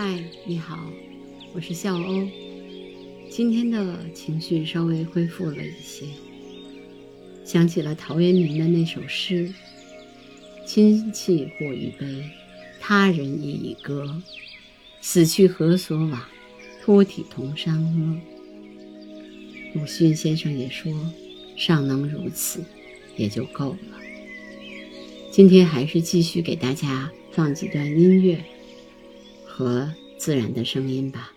嗨，你好，我是笑欧。今天的情绪稍微恢复了一些，想起了陶渊明的那首诗：“亲戚或一杯，他人亦已歌。死去何所往？托体同山阿。”鲁迅先生也说：“尚能如此，也就够了。”今天还是继续给大家放几段音乐。和自然的声音吧。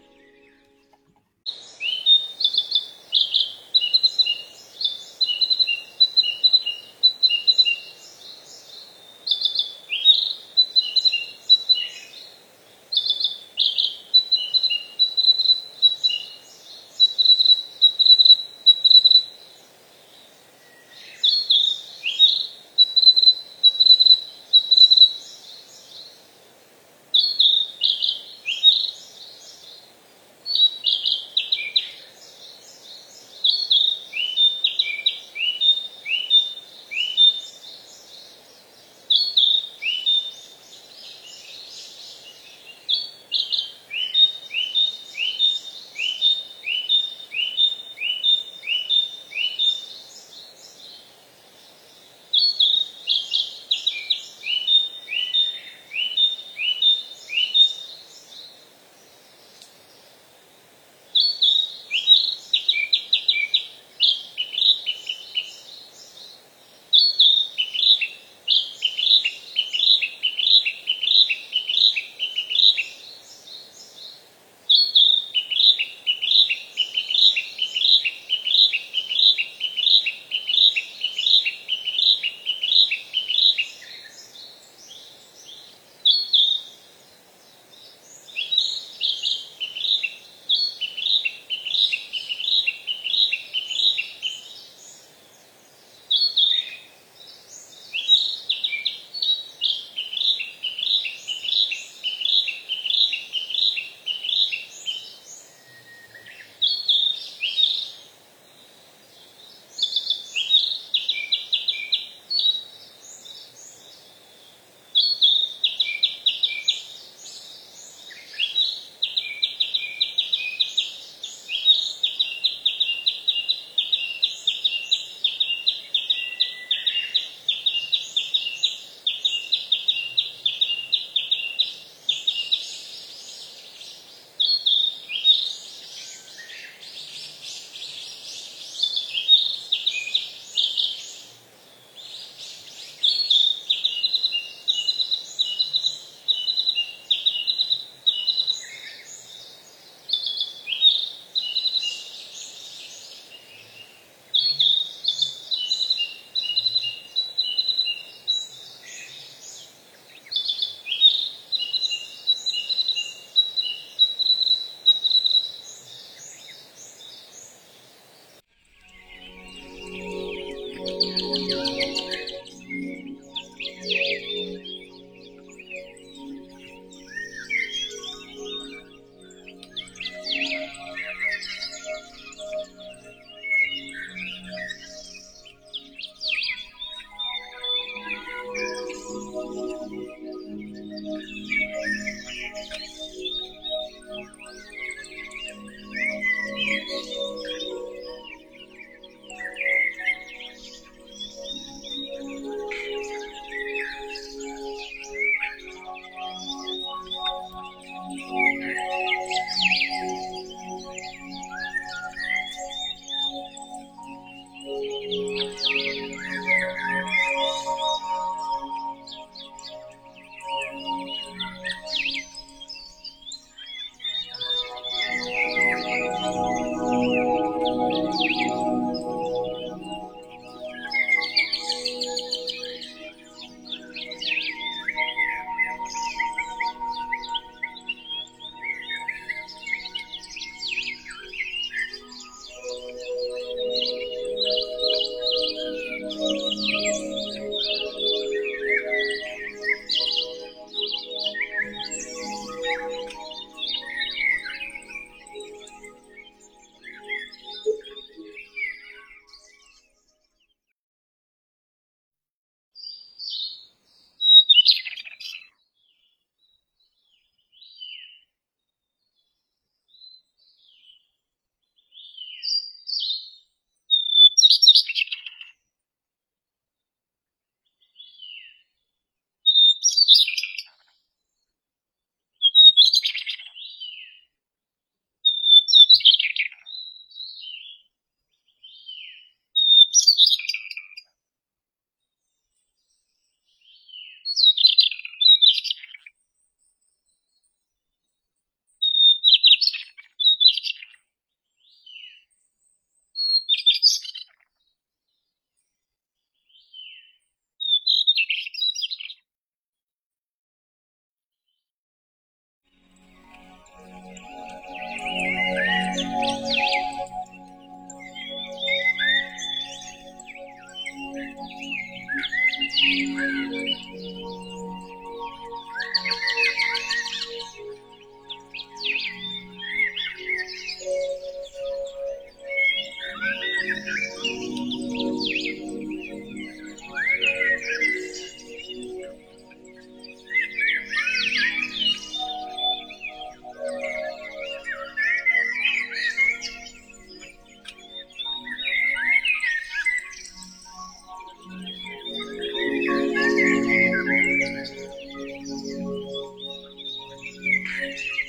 Thank you.